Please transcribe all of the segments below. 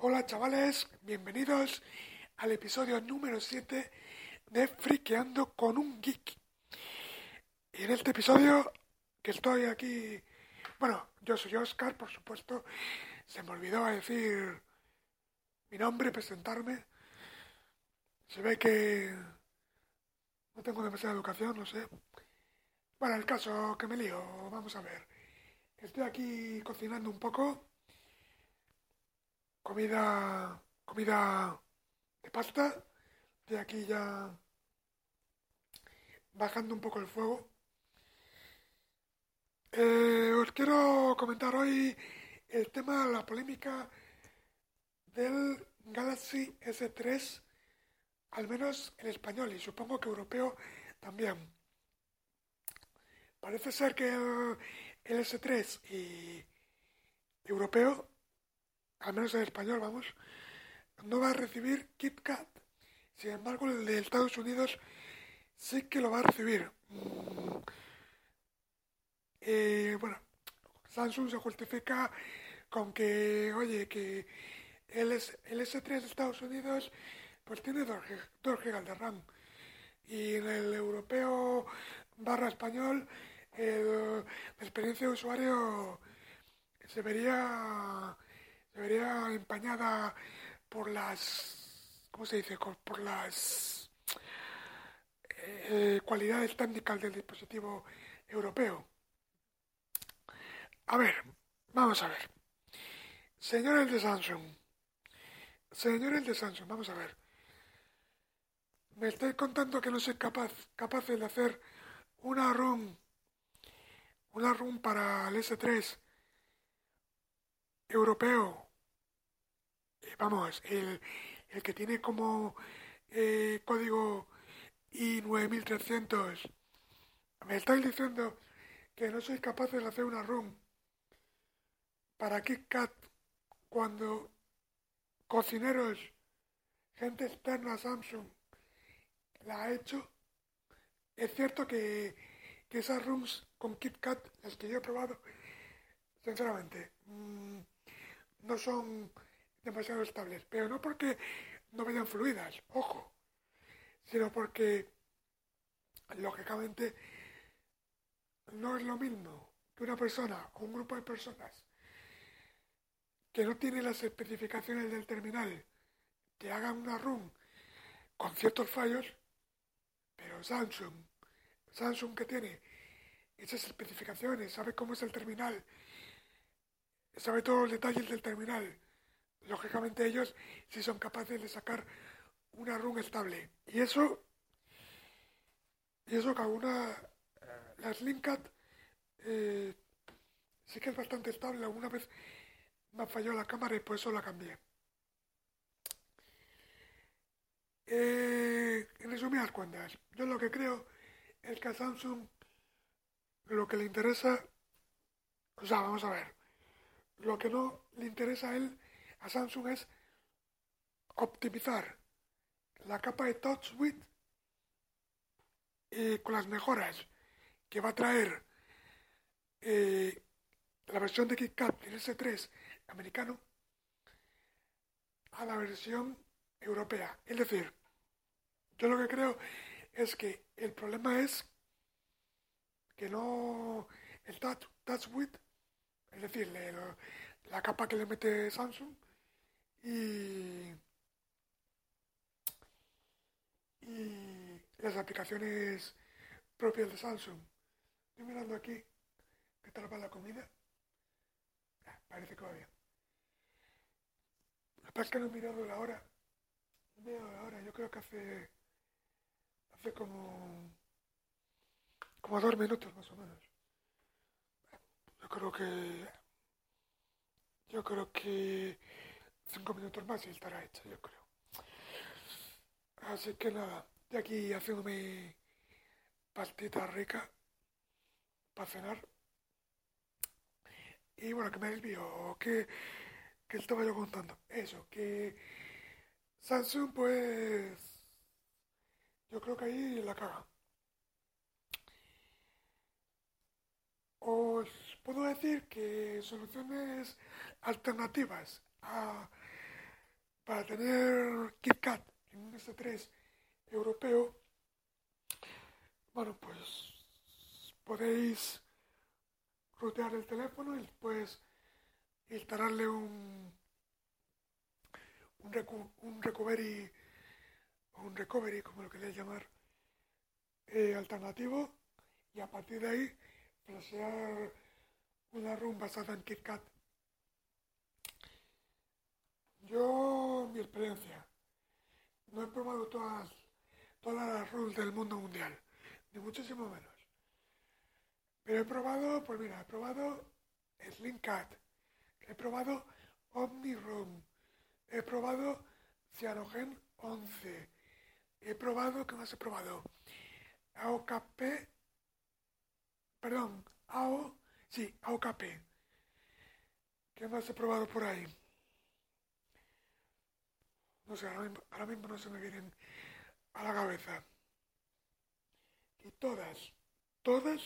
Hola chavales, bienvenidos al episodio número 7 de Friqueando con un Geek. Y en este episodio que estoy aquí, bueno, yo soy Oscar, por supuesto, se me olvidó decir mi nombre, presentarme. Se ve que no tengo demasiada educación, no sé. Bueno, el caso que me lío, vamos a ver. Estoy aquí cocinando un poco. Comida, comida de pasta. Estoy aquí ya bajando un poco el fuego. Eh, os quiero comentar hoy el tema, la polémica del Galaxy S3, al menos en español y supongo que europeo también. Parece ser que el S3 y europeo, al menos en español, vamos, no va a recibir KitKat. Sin embargo, el de Estados Unidos sí que lo va a recibir. Mm. Eh, bueno, Samsung se justifica con que, oye, que el, S, el S3 de Estados Unidos pues tiene 2, GB de RAM y en el europeo barra español la experiencia de usuario se vería, se vería empañada por las, ¿cómo se dice? Por las eh, cualidades técnicas del dispositivo europeo. A ver, vamos a ver. Señores de Samsung, señores de Samsung, vamos a ver. Me estoy contando que no soy capaz, capaz de hacer una ROM una ROM para el S3 europeo. Vamos, el, el, que tiene como eh, código I9300. Me estáis diciendo que no soy capaz de hacer una ROM para KitKat cuando cocineros, gente externa a Samsung, la ha hecho. Es cierto que, que esas rooms con KitKat, las que yo he probado, sinceramente, mmm, no son demasiado estables, pero no porque no vayan fluidas, ojo, sino porque, lógicamente, no es lo mismo que una persona o un grupo de personas que no tiene las especificaciones del terminal que hagan una ROM con ciertos fallos, pero Samsung, Samsung que tiene esas especificaciones, sabe cómo es el terminal, sabe todos los detalles del terminal. Lógicamente ellos sí son capaces de sacar una run estable. Y eso, y eso que alguna, las Linkcat eh, sí que es bastante estable. Alguna vez me falló la cámara y por eso la cambié. Eh, en resumidas cuentas, yo lo que creo es que a Samsung lo que le interesa, o sea, vamos a ver, lo que no le interesa a él, a Samsung, es optimizar la capa de Touch Width y con las mejoras que va a traer eh, la versión de KitKat del S3 americano a la versión europea. Es decir, yo lo que creo es que el problema es que no el touch, touch width, es decir, la capa que le mete Samsung y, y las aplicaciones propias de Samsung. Estoy mirando aquí qué tal va la comida. Parece que va bien. Lo que es que no he mirado la hora. No he mirado la hora, yo creo que hace hace como como dos minutos más o menos. Yo creo que. Yo creo que. Cinco minutos más y estará hecha, yo creo. Así que nada, de aquí haciendo mi pastita rica para cenar. Y bueno, que me desvío, que, que estaba yo contando. Eso, que Samsung pues yo creo que ahí la caga. Os puedo decir que soluciones alternativas para tener KitKat en un S3 europeo, bueno, pues podéis rutear el teléfono y después instalarle un, un, recovery, un recovery, como lo queréis llamar, eh, alternativo y a partir de ahí flashear una ROM basada en KitKat. Yo, experiencia, no he probado todas, todas las rules del mundo mundial, ni muchísimo menos. Pero he probado, pues mira, he probado Slimcat, he probado OmniRoom, he probado Cyanogen 11, he probado, ¿qué más he probado? AOKP, perdón, AO, sí, AOKP. ¿Qué más he probado por ahí? Ahora mismo, no se me vienen a la cabeza. Y todas, todas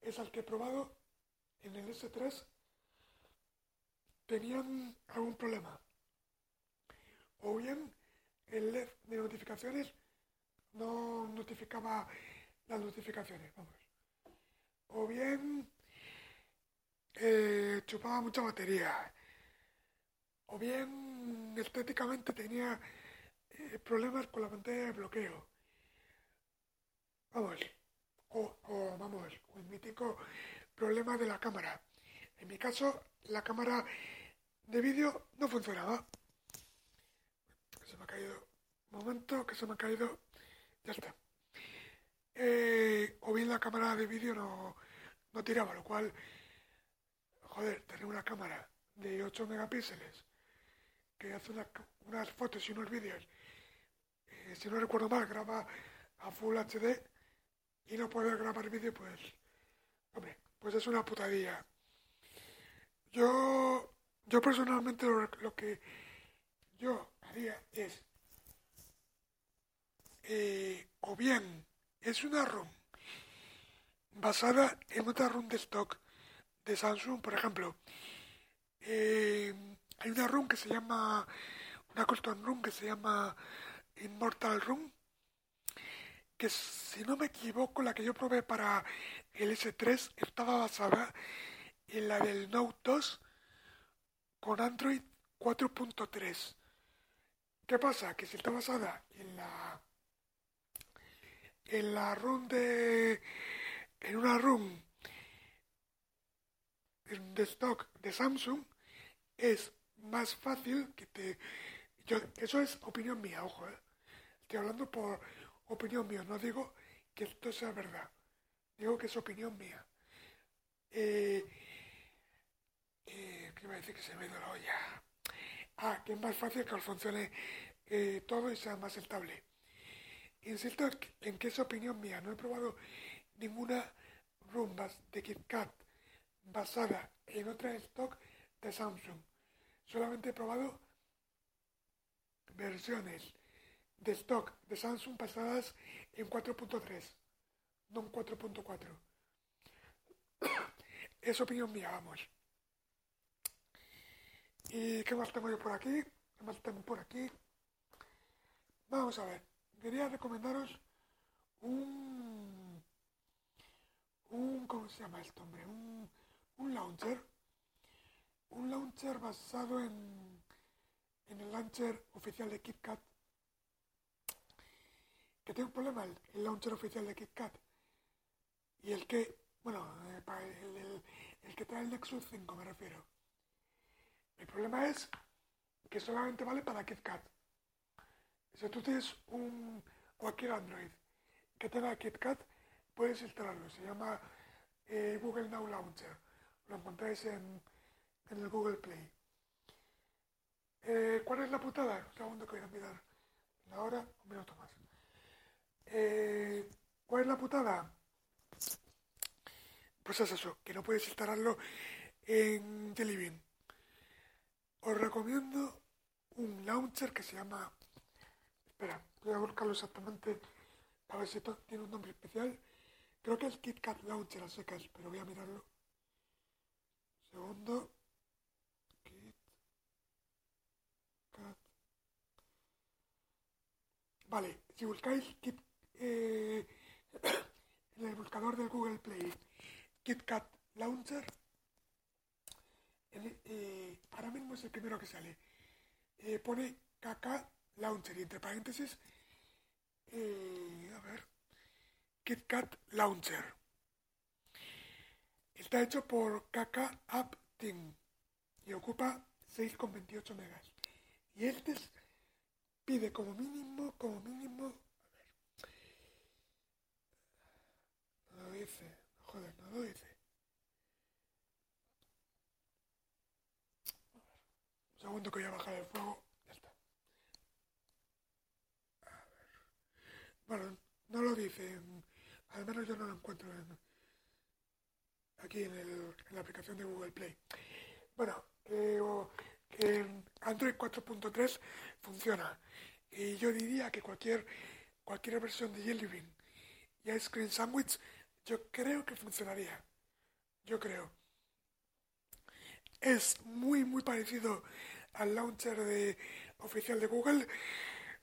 esas que he probado en el S3 tenían algún problema. O bien el LED de notificaciones no notificaba las notificaciones, vamos. O bien eh, chupaba mucha batería o bien estéticamente tenía eh, problemas con la pantalla de bloqueo. Vamos, o, vamos, el mítico problema de la cámara. En mi caso, la cámara de vídeo no funcionaba. Se me ha caído. Un momento, que se me ha caído. Ya está. Eh, o bien la cámara de vídeo no, no tiraba, lo cual, joder, tener una cámara de 8 megapíxeles que hace unas fotos y unos vídeos, eh, si no recuerdo mal, graba a Full HD y no poder grabar vídeo, pues, hombre, pues es una putadilla. Yo, yo personalmente lo, que yo haría es, eh, o bien es una ROM basada en otra ROM de stock de Samsung, por ejemplo. Eh, hay una run que se llama, una custom run que se llama Immortal Run, que si no me equivoco, la que yo probé para el S3 estaba basada en la del Note 2 con Android 4.3. ¿Qué pasa? Que si está basada en la en la run de en una run de stock de Samsung es más fácil que te... Yo, eso es opinión mía, ojo, ¿eh? Estoy hablando por opinión mía, no digo que esto sea verdad. Digo que es opinión mía. Eh, eh, ¿Qué iba a decir que se me dio la? Ah, que es más fácil que funcione todo y sea más estable. Insisto en que es opinión mía. No he probado ninguna rumbas de KitKat basada en otra stock de Samsung solamente he probado versiones de stock de Samsung pasadas en 4.3, no en 4.4. es opinión mía, vamos. ¿Y qué más tengo yo por aquí? ¿Qué más tengo por aquí? Vamos a ver. Quería recomendaros un... un ¿Cómo se llama esto, hombre? Un, un launcher un launcher basado en, en el launcher oficial de KitKat. Que tiene un problema el, launcher oficial de KitKat. Y el que, bueno, eh, el, que trae el Nexus 5 me refiero. El problema es que solamente vale para KitKat. Si tú tienes un cualquier Android que tenga KitKat, puedes instalarlo. Se llama eh, Google Now Launcher. Lo encontráis en en el Google Play. Eh, ¿Cuál es la putada? Un segundo que voy a mirar la hora, un minuto más. Eh, ¿Cuál es la putada? Pues es eso, que no puedes instalarlo en Jelly Os recomiendo un launcher que se llama... Espera, voy a buscarlo exactamente a ver si tiene un nombre especial. Creo que es KitKat Launcher a secas, pero voy a mirarlo. Segundo. KitKat. Vale, si buscáis Kit, eh, en el buscador de Google Play KitKat Launcher, eh, ahora mismo es el primero que sale. Eh, pone KK Launcher y entre paréntesis, a ver, KitKat Launcher. Está hecho por KK App Team y ocupa 6,28 megas. Y este pide como mínimo, como mínimo, a ver, no lo dice, joder, no lo dice. Un segundo que voy a bajar el fuego, ya está. A ver. Bueno, no lo dice, al menos yo no lo encuentro aquí en, la aplicación de Google Play. Bueno, que Android 4.3 funciona. Y yo diría que cualquier, cualquier versión de Jelly Bean y Ice Cream Sandwich, yo creo que funcionaría. Yo creo. Es muy, muy parecido al launcher de, oficial de Google,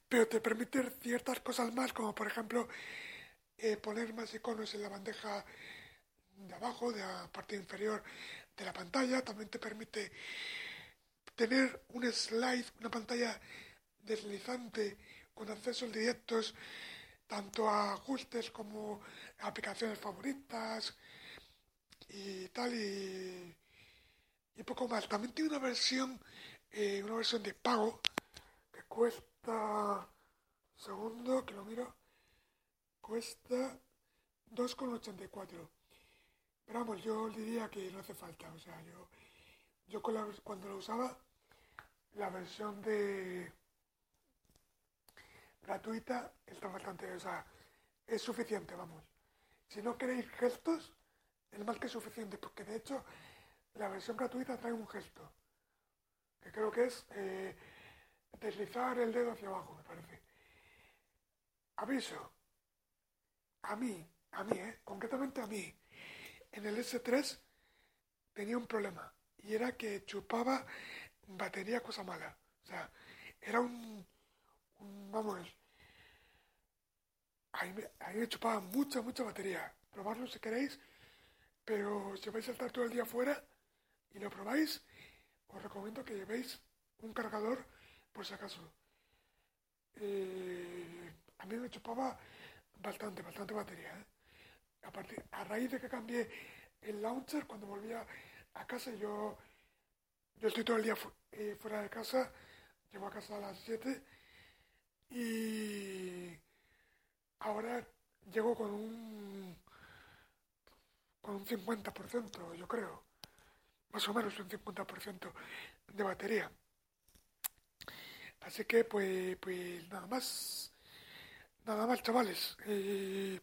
pero te permite ciertas cosas más, como por ejemplo eh, poner más iconos en la bandeja de abajo, de la parte inferior de la pantalla. También te permite tener un slide, una pantalla deslizante con accesos directos tanto a ajustes como aplicaciones favoritas y tal y, poco más. También tiene una versión, eh, una versión de pago que cuesta, segundo que lo miro, cuesta 2,84. Pero vamos, yo diría que no hace falta. O sea, yo, yo cuando lo usaba, la versión de gratuita está bastante, o sea, es suficiente, vamos. Si no queréis gestos, es más que suficiente, porque de hecho la versión gratuita trae un gesto, que creo que es eh, deslizar el dedo hacia abajo, me parece. Aviso, a mí, a mí, ¿eh? concretamente a mí, en el S3 tenía un problema y era que chupaba batería cosa mala. O sea, era un, vamos, ahí me, ahí me chupaba mucha, mucha batería. Probarlo si queréis, pero si vais a estar todo el día fuera y lo probáis, os recomiendo que llevéis un cargador por si acaso. Eh, a mí me chupaba bastante, bastante batería. ¿eh? A, partir, a raíz de que cambié el launcher, cuando volvía a casa, yo, yo estoy todo el día eh, fuera de casa, llego a casa a las 7 y ahora llego con un con un 50%, yo creo, más o menos un 50% de batería. Así que pues, pues nada más. Nada más, chavales. Eh,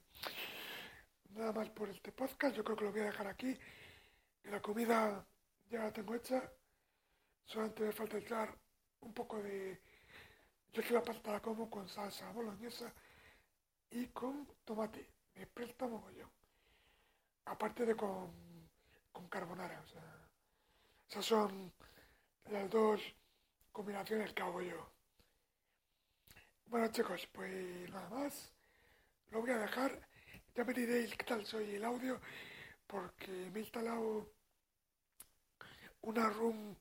nada más por este podcast. Yo creo que lo voy a dejar aquí. La comida ya la tengo hecha. Solamente me falta echar un poco de... Yo que la pasta la como con salsa boloñesa y con tomate. Me presta mogollón. Aparte de con, con carbonara. O sea, esas son las dos combinaciones que hago yo. Bueno chicos, pues nada más. Lo voy a dejar. Ya me diréis qué tal soy el audio. Porque me he instalado una room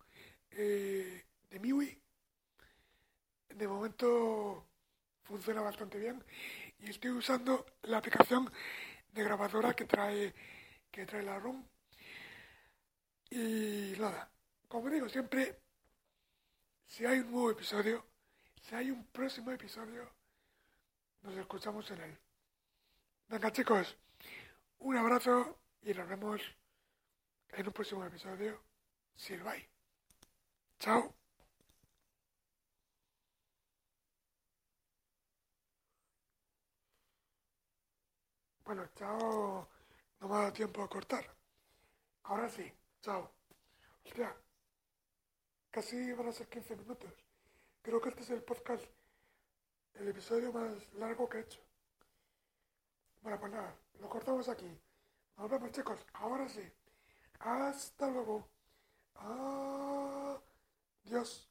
de MIUI. De momento funciona bastante bien. Y estoy usando la aplicación de grabadora que trae, que trae la room. Y nada, como digo siempre, si hay un nuevo episodio, si hay un próximo episodio, nos escuchamos en él. Venga chicos, un abrazo y nos vemos en un próximo episodio. Silvay. Chao. Bueno, chao. No me ha dado tiempo a cortar. Ahora sí, chao. Hostia, casi van a ser 15 minutos. Creo que este es el podcast, el episodio más largo que he hecho. Bueno, pues nada, lo cortamos aquí. Nos vemos chicos, ahora sí. Hasta luego. Ah. Yes.